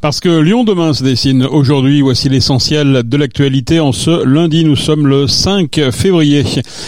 Parce que Lyon demain se dessine aujourd'hui, voici l'essentiel de l'actualité en ce lundi, nous sommes le 5 février.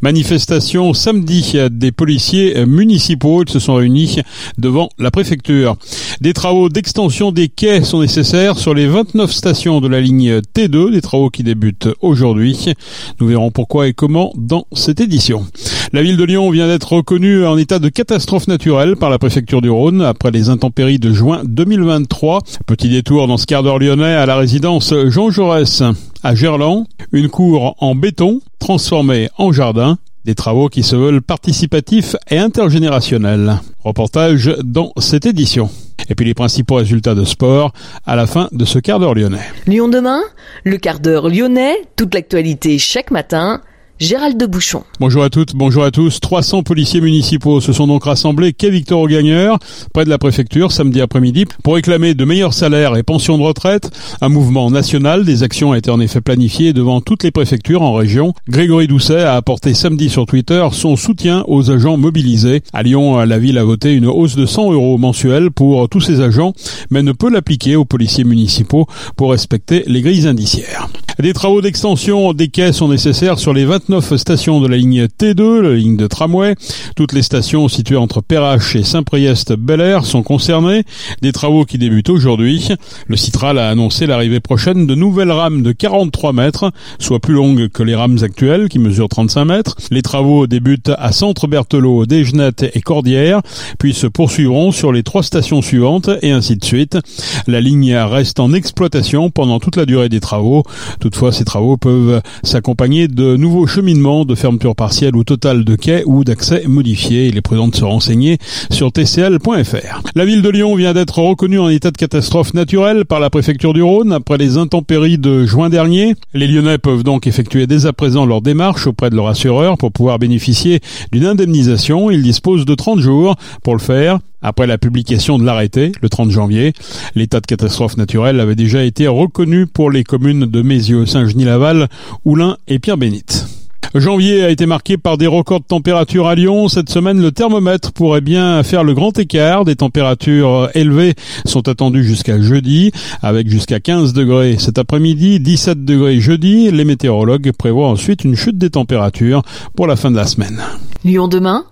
Manifestation samedi des policiers municipaux, ils se sont réunis devant la préfecture. Des travaux d'extension des quais sont nécessaires sur les 29 stations de la ligne T2, des travaux qui débutent aujourd'hui. Nous verrons pourquoi et comment dans cette édition. La ville de Lyon vient d'être reconnue en état de catastrophe naturelle par la préfecture du Rhône après les intempéries de juin 2023. Petit détour dans ce quart d'heure lyonnais à la résidence Jean Jaurès à Gerland, une cour en béton transformée en jardin des travaux qui se veulent participatifs et intergénérationnels. Reportage dans cette édition. Et puis les principaux résultats de sport à la fin de ce quart d'heure lyonnais. Lyon demain, le quart d'heure lyonnais, toute l'actualité chaque matin Gérald de Bouchon. Bonjour à toutes, bonjour à tous. 300 policiers municipaux se sont donc rassemblés quai Victor Augagneur, près de la préfecture, samedi après-midi, pour réclamer de meilleurs salaires et pensions de retraite. Un mouvement national, des actions ont été en effet planifiées devant toutes les préfectures en région. Grégory Doucet a apporté samedi sur Twitter son soutien aux agents mobilisés. À Lyon, la ville a voté une hausse de 100 euros mensuels pour tous ses agents, mais ne peut l'appliquer aux policiers municipaux pour respecter les grilles indiciaires. Des travaux d'extension des quais sont nécessaires sur les 29 stations de la ligne T2, la ligne de tramway. Toutes les stations situées entre Perrache et Saint-Priest-Bel Air sont concernées. Des travaux qui débutent aujourd'hui. Le Citral a annoncé l'arrivée prochaine de nouvelles rames de 43 mètres, soit plus longues que les rames actuelles qui mesurent 35 mètres. Les travaux débutent à Centre Berthelot, Desgenettes et Cordières, puis se poursuivront sur les trois stations suivantes et ainsi de suite. La ligne reste en exploitation pendant toute la durée des travaux. Toutefois, ces travaux peuvent s'accompagner de nouveaux cheminements, de fermeture partielle ou totale de quais ou d'accès modifié. Il est prudent de se renseigner sur tcl.fr. La ville de Lyon vient d'être reconnue en état de catastrophe naturelle par la préfecture du Rhône après les intempéries de juin dernier. Les Lyonnais peuvent donc effectuer dès à présent leur démarche auprès de leur assureur pour pouvoir bénéficier d'une indemnisation. Ils disposent de 30 jours pour le faire. Après la publication de l'arrêté, le 30 janvier, l'état de catastrophe naturelle avait déjà été reconnu pour les communes de Mézieux, Saint-Genis-Laval, Oulin et Pierre-Bénite. Janvier a été marqué par des records de température à Lyon. Cette semaine, le thermomètre pourrait bien faire le grand écart. Des températures élevées sont attendues jusqu'à jeudi, avec jusqu'à 15 degrés cet après-midi, 17 degrés jeudi. Les météorologues prévoient ensuite une chute des températures pour la fin de la semaine. Lyon demain,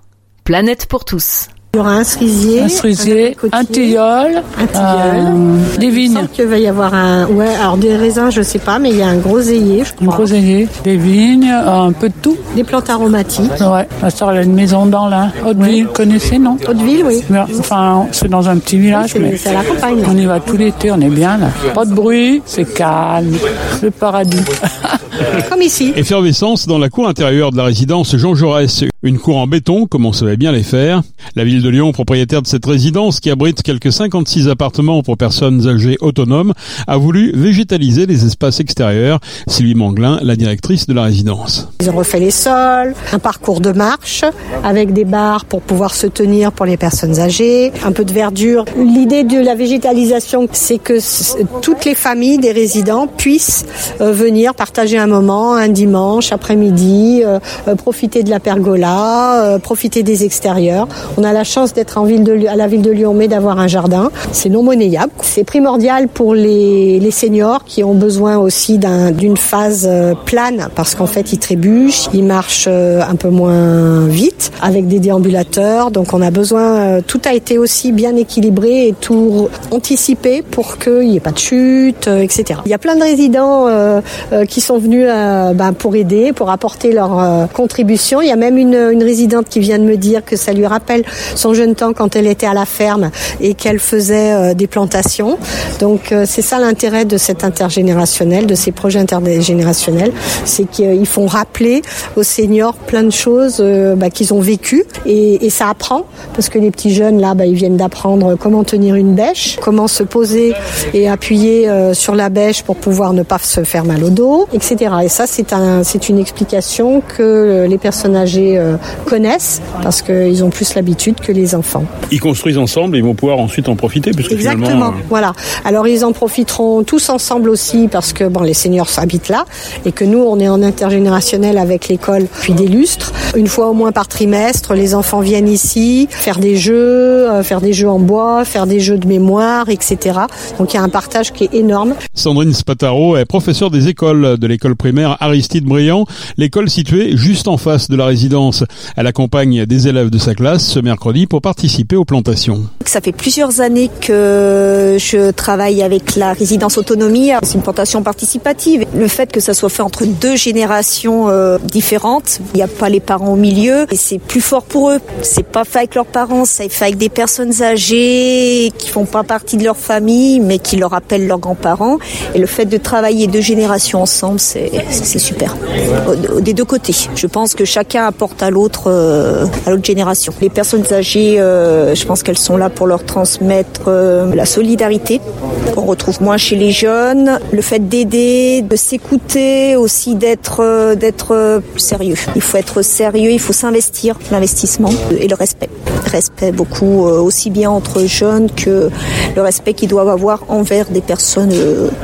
planète pour tous. Il y aura un cerisier, un, cerisier, un, tilleul, un tilleul, euh, des vignes. Il qu'il va y avoir un, ouais, alors des raisins, je sais pas, mais il y a un groseillier, je crois. Un groseillier, des vignes, un peu de tout. Des plantes aromatiques. Ouais, ma soeur elle a une maison dans la Haute-Ville, oui. connaissez, non? Haute-Ville, oui. Enfin, c'est dans un petit village, oui, mais c'est à la campagne. On y va tout l'été, on est bien là. Pas de bruit, c'est calme, le paradis. Comme ici. Effervescence dans la cour intérieure de la résidence Jean Jaurès. Une cour en béton, comme on savait bien les faire. La ville de Lyon, propriétaire de cette résidence qui abrite quelques 56 appartements pour personnes âgées autonomes, a voulu végétaliser les espaces extérieurs. Sylvie Manglin, la directrice de la résidence. Ils ont refait les sols, un parcours de marche avec des barres pour pouvoir se tenir pour les personnes âgées, un peu de verdure. L'idée de la végétalisation, c'est que toutes les familles des résidents puissent euh, venir partager un moment, un dimanche après-midi, euh, euh, profiter de la pergola, profiter des extérieurs. On a la chance d'être en ville à la ville de Lyon, mais d'avoir un jardin. C'est non monnayable. C'est primordial pour les, seniors qui ont besoin aussi d'une un, phase plane parce qu'en fait ils trébuchent, ils marchent un peu moins vite avec des déambulateurs. Donc on a besoin, tout a été aussi bien équilibré et tout anticipé pour qu'il n'y ait pas de chute, etc. Il y a plein de résidents euh, euh, qui sont venus euh, ben, pour aider, pour apporter leur euh, contribution. Il y a même une, une, résidente qui vient de me dire que ça lui rappelle son jeune temps quand elle était à la ferme et qu'elle faisait des plantations. Donc c'est ça l'intérêt de cet intergénérationnel, de ces projets intergénérationnels, c'est qu'ils font rappeler aux seniors plein de choses ben, qu'ils ont vécues et, ça apprend parce que les petits jeunes là, ben, ils viennent d'apprendre comment tenir une bêche, comment se poser et appuyer sur la bêche pour pouvoir ne pas se faire mal au dos, etc. Et ça, c'est un, c'est une explication que les personnes âgées euh, connaissent parce qu'ils ont plus l'habitude que que les enfants. Ils construisent ensemble et ils vont pouvoir ensuite en profiter. Puisque Exactement, euh, voilà. Alors ils en profiteront tous ensemble aussi parce que bon, les seniors habitent là et que nous, on est en intergénérationnel avec l'école puis des lustres. Une fois au moins par trimestre, les enfants viennent ici faire des jeux, euh, faire des jeux en bois, faire des jeux de mémoire, etc. Donc il y a un partage qui est énorme. Sandrine Spataro est professeure des écoles de l'école primaire Aristide Briand, l'école située juste en face de la résidence. Elle accompagne des élèves de sa classe ce mercredi pour participer aux plantations. Ça fait plusieurs années que je travaille avec la résidence autonomie. C'est une plantation participative. Le fait que ça soit fait entre deux générations euh, différentes, il n'y a pas les parents au milieu c'est plus fort pour eux. C'est pas fait avec leurs parents, c'est fait avec des personnes âgées qui font pas partie de leur famille mais qui leur appellent leurs grands-parents. Et le fait de travailler deux générations ensemble, c'est super. Des deux côtés. Je pense que chacun apporte à l'autre, euh, à l'autre génération. Les personnes âgées, euh, je pense qu'elles sont là pour leur transmettre euh, la solidarité qu'on retrouve moins chez les jeunes, le fait d'aider, de s'écouter, aussi d'être d'être sérieux. Il faut être sérieux, il faut s'investir, l'investissement et le respect. Respect beaucoup aussi bien entre jeunes que le respect qu'ils doivent avoir envers des personnes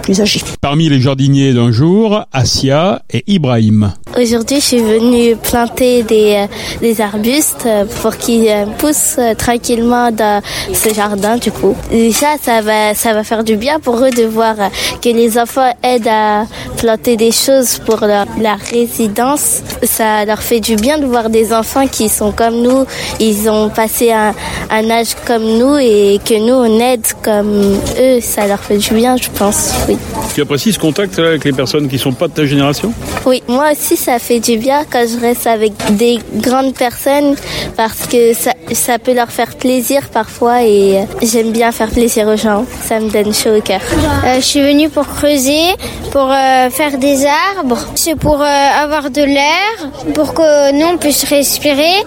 plus âgées. Parmi les jardiniers d'un jour, Asia et Ibrahim. Aujourd'hui, je suis venue planter des, euh, des arbustes euh, pour qu'ils euh, poussent tranquillement dans ce jardin, du coup. Déjà, ça va, ça va faire du bien pour eux de voir que les enfants aident à planter des choses pour leur, la résidence. Ça leur fait du bien de voir des enfants qui sont comme nous. Ils ont passé un, un âge comme nous et que nous, on aide comme eux. Ça leur fait du bien, je pense, oui. Tu apprécies ce contact avec les personnes qui sont pas de ta génération? Oui, moi aussi, ça fait du bien quand je reste avec des grandes personnes parce que ça, ça peut leur faire plaisir parfois et j'aime bien faire plaisir aux gens. Ça me donne chaud au cœur. Euh, je suis venue pour creuser, pour euh, faire des arbres. C'est pour euh, avoir de l'air, pour que nous on puisse respirer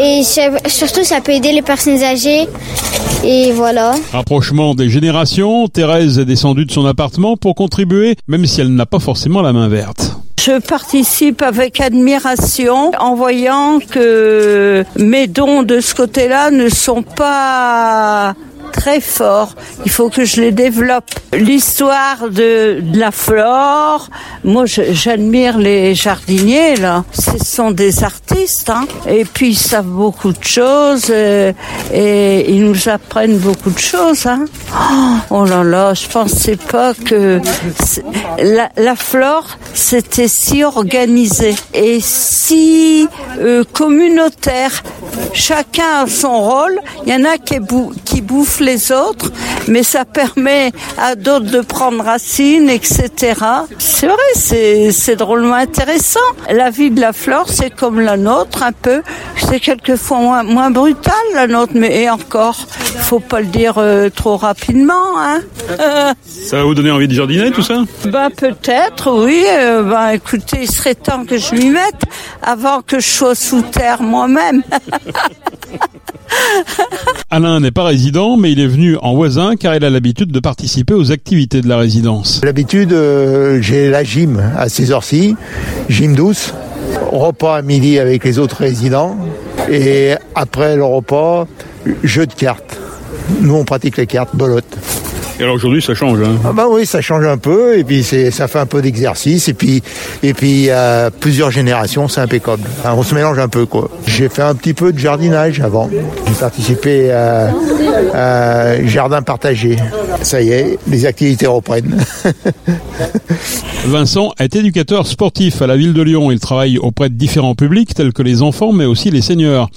et surtout ça peut aider les personnes âgées. Et voilà. Rapprochement des générations, Thérèse est descendue de son appartement pour contribuer, même si elle n'a pas forcément la main verte. Je participe avec admiration en voyant que mes dons de ce côté-là ne sont pas très fort. Il faut que je les développe. L'histoire de, la flore, moi j'admire les jardiniers là. Ce sont des artistes hein. et puis ils savent beaucoup de choses euh, et, ils nous apprennent beaucoup de choses. Hein. Oh, oh là là, je pensais pas que la, flore c'était si organisé et si euh, communautaire. Chacun a son rôle. Il y en a qui bouffent les autres, mais ça permet à d'autres de prendre racine, etc. C'est vrai, c'est drôlement intéressant. La vie de la flore, c'est comme la nôtre, un peu. C'est quelquefois moins, moins brutal, la nôtre, mais et encore, faut pas le dire euh, trop rapidement. Hein. ça va vous donner envie de jardiner, tout ça? Ben peut-être, oui. Euh, ben écoutez, il serait temps que je m'y mette avant que je sois sous terre moi-même. Alain n'est pas résident, mais il est venu en voisin car il a l'habitude de participer aux activités de la résidence. L'habitude, euh, j'ai la gym à ces heures-ci, gym douce, repas à midi avec les autres résidents et après le repas, jeu de cartes. Nous, on pratique les cartes, bolotte. Et alors aujourd'hui, ça change. Hein ah bah oui, ça change un peu, et puis ça fait un peu d'exercice, et puis et puis euh, plusieurs générations, c'est impeccable. on se mélange un peu quoi. J'ai fait un petit peu de jardinage avant. J'ai participé à, à jardin partagé. Ça y est, les activités reprennent. Vincent est éducateur sportif à la ville de Lyon. Il travaille auprès de différents publics tels que les enfants, mais aussi les seniors.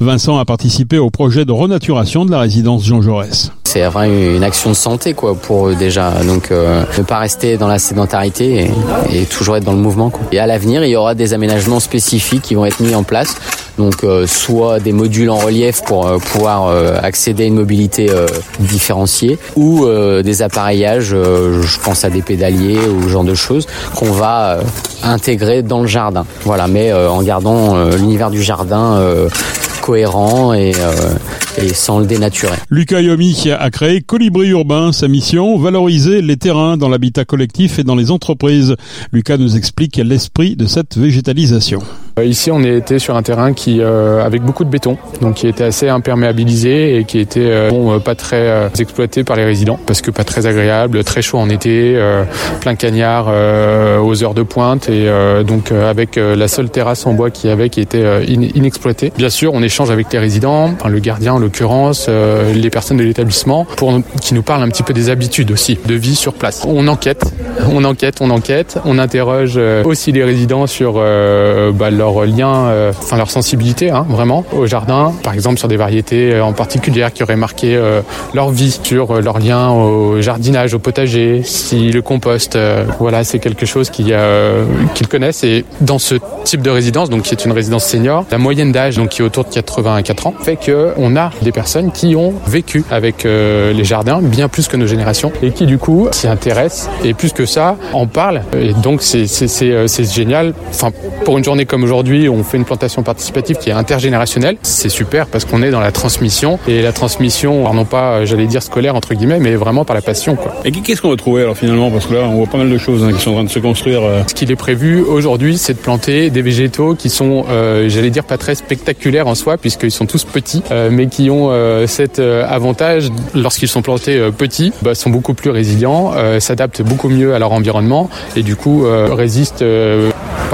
Vincent a participé au projet de renaturation de la résidence Jean Jaurès c'est vraiment une action de santé quoi pour eux déjà. Donc euh, ne pas rester dans la sédentarité et, toujours être dans le mouvement. Quoi. Et à l'avenir, il y aura des aménagements spécifiques qui vont être mis en place. Donc euh, soit des modules en relief pour euh, pouvoir accéder à une mobilité différenciée ou des appareillages, je pense à des pédaliers ou ce genre de choses qu'on va intégrer dans le jardin. Voilà, mais en gardant l'univers du jardin cohérent et, et sans le dénaturer. Lucas Yomi a créé Colibri Urbain. Sa mission, valoriser les terrains dans l'habitat collectif et dans les entreprises. Lucas nous explique l'esprit de cette végétalisation. Euh, ici, on était sur un terrain qui, euh, avec beaucoup de béton, donc qui était assez imperméabilisé et qui était euh, bon, pas très exploité par les résidents parce que pas très agréable, très chaud en été, plein cagnard aux heures de pointe et donc avec la seule terrasse en bois qui avait qui était inexploitée. Bien sûr, on échange avec les résidents, le gardien en l'occurrence, les personnes de l'établissement, pour qui nous parlent un petit peu des habitudes aussi de vie sur place. On enquête, on enquête, on enquête, on interroge aussi les résidents sur bah, leur lien, euh, enfin leur sensibilité, hein, vraiment, au jardin. Par exemple, sur des variétés euh, en particulier qui auraient marqué euh, leur vie, sur leur lien au jardinage, au potager, si le compost, voilà, c'est quelque chose qu'ils connaissent. Et dans ce type de résidence, donc qui est une résidence senior, la moyenne d'âge, donc qui est autour de 84 ans, fait que on a des personnes qui ont vécu avec les jardins bien plus que nos générations et qui du coup s'y intéressent et plus que ça en parlent. Et donc c'est génial. Enfin, pour une journée comme aujourd'hui, on fait une plantation participative qui est intergénérationnelle. C'est super parce qu'on est dans la transmission et la transmission, non pas, euh, j'allais dire scolaire entre guillemets, mais vraiment par la passion. Quoi. Et qu'est-ce qu'on va trouver alors finalement? Parce que là, on voit pas mal de choses hein, qui sont en train de se construire. Euh. Ce qu'il est prévu aujourd'hui, c'est de planter des végétaux qui sont, euh, j'allais dire, pas très spectaculaires en soi, puisqu'ils sont tous petits, mais qui ont cet avantage, lorsqu'ils sont plantés petits, bah, sont beaucoup plus résilients, s'adaptent beaucoup mieux à leur environnement et du coup résistent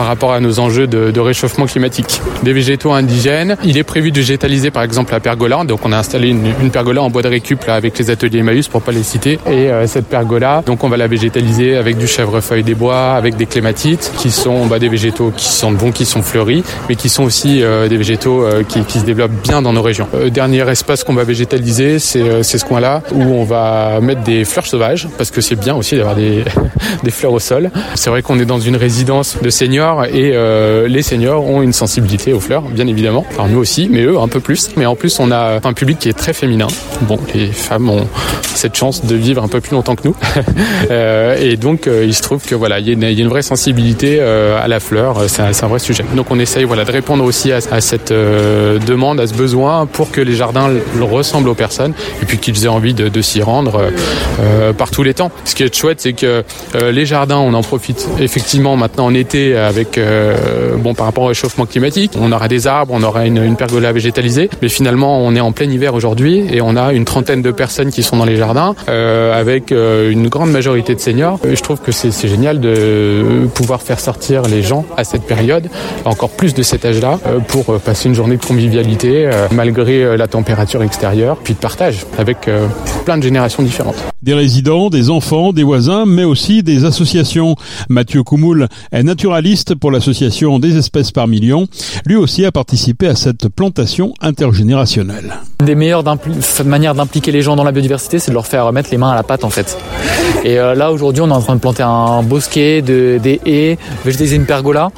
par rapport à nos enjeux de, de, réchauffement climatique. Des végétaux indigènes. Il est prévu de végétaliser par exemple la pergola. Donc on a installé une, une pergola en bois de récup là, avec les ateliers Emmaüs pour pas les citer. Et euh, cette pergola, donc on va la végétaliser avec du chèvrefeuille des bois, avec des clématites, qui sont bah, des végétaux qui sentent bon, qui sont fleuris, mais qui sont aussi euh, des végétaux euh, qui, qui, se développent bien dans nos régions. dernier espace qu'on va végétaliser, c'est ce coin-là où on va mettre des fleurs sauvages, parce que c'est bien aussi d'avoir des, des fleurs au sol. C'est vrai qu'on est dans une résidence de seniors et les seniors ont une sensibilité aux fleurs, bien évidemment. Enfin, nous aussi, mais eux un peu plus. Mais en plus, on a un public qui est très féminin. Bon, les femmes ont cette chance de vivre un peu plus longtemps que nous. euh, et donc, euh, il se trouve que voilà, il y, a une vraie sensibilité euh, à la fleur. C'est un, vrai sujet. Donc, on essaye voilà de répondre aussi à, cette euh, demande, à ce besoin, pour que les jardins ressemblent aux personnes et puis qu'ils aient envie de, de s'y rendre par tous les temps. Ce qui est chouette, c'est que les jardins, on en profite effectivement maintenant en été avec bon par rapport au réchauffement climatique. On aura des arbres, on aura une, une pergola végétalisée, mais finalement on est en plein hiver aujourd'hui et on a une trentaine de personnes qui sont dans les jardins euh, avec euh, une grande majorité de seniors. Je trouve que c'est génial de pouvoir faire sortir les gens à cette période, encore plus de cet âge-là, euh, pour passer une journée de convivialité malgré la température extérieure, puis de partage avec plein de générations différentes. Des résidents, des enfants, des voisins, mais aussi des associations. Mathieu Koumoul est naturaliste pour l'association des espèces par million. Lui aussi a participé à cette plantation intergénérationnelle. Une des meilleures manières d'impliquer les gens dans la biodiversité, c'est de leur faire mettre les mains à la pâte en fait. Et euh, là aujourd'hui, on est en train de planter un bosquet, de, des haies, végétaliser une pergola.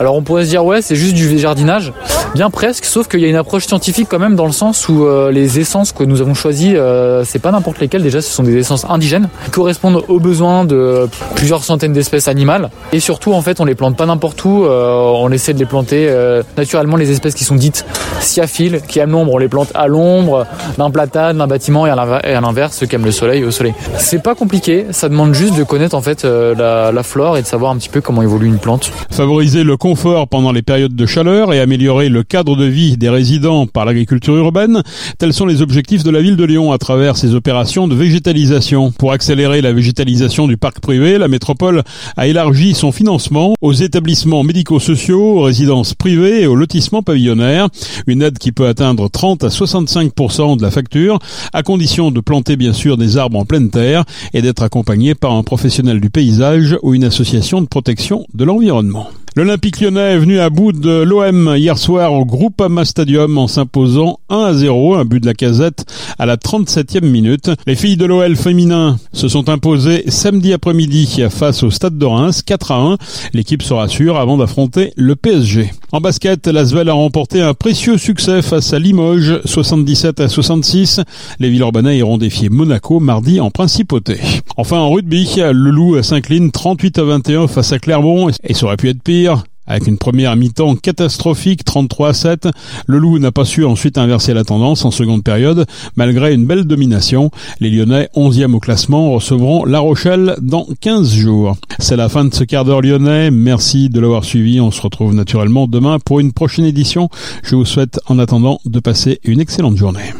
Alors on pourrait se dire ouais, c'est juste du jardinage, bien presque, sauf qu'il y a une approche scientifique quand même dans le sens où euh, les essences que nous avons choisies, euh, c'est pas n'importe lesquelles. Déjà, ce sont des indigènes correspondent aux besoins de plusieurs centaines d'espèces animales. Et surtout, en fait, on les plante pas n'importe où. on essaie de les planter naturellement les espèces qui sont dites sciaphiles, qui aiment l'ombre, on les plante à l'ombre d'un platane, d'un bâtiment et à l'inverse, ceux qui aiment le soleil au soleil. C'est pas compliqué, ça demande juste de connaître en fait euh, la, la, flore et de savoir un petit peu comment évolue une plante. Favoriser le confort pendant les périodes de chaleur et améliorer le cadre de vie des résidents par l'agriculture urbaine, tels sont les objectifs de la ville de Lyon à travers ses opérations de végétalisation. Pour accélérer la végétalisation du parc privé, la métropole a élargi son financement aux établissements médico-sociaux, aux résidences privées et aux lotissements pavillonnaires. Une aide qui peut atteindre 30 à 65% de la facture, à condition de planter bien sûr des arbres en pleine terre et d'être accompagné par un professionnel du paysage ou une association de protection de l'environnement. L'Olympique lyonnais est venu à bout de l'OM hier soir au Groupama Stadium en s'imposant 1 à 0, un but de la casette à la 37e minute. Les filles de l'OL féminin se sont imposées samedi après-midi face au Stade de Reims 4 à 1. L'équipe se rassure avant d'affronter le PSG. En basket, l'Asvel a remporté un précieux succès face à Limoges 77 à 66. Les Villeurbanais iront défier Monaco mardi en principauté. Enfin en rugby, le Loup s'incline 38 à 21 face à Clermont et ça aurait pu être pire. Avec une première mi-temps catastrophique, 33 à 7, le Loup n'a pas su ensuite inverser la tendance en seconde période, malgré une belle domination. Les Lyonnais, 11e au classement, recevront La Rochelle dans 15 jours. C'est la fin de ce quart d'heure lyonnais. Merci de l'avoir suivi. On se retrouve naturellement demain pour une prochaine édition. Je vous souhaite en attendant de passer une excellente journée.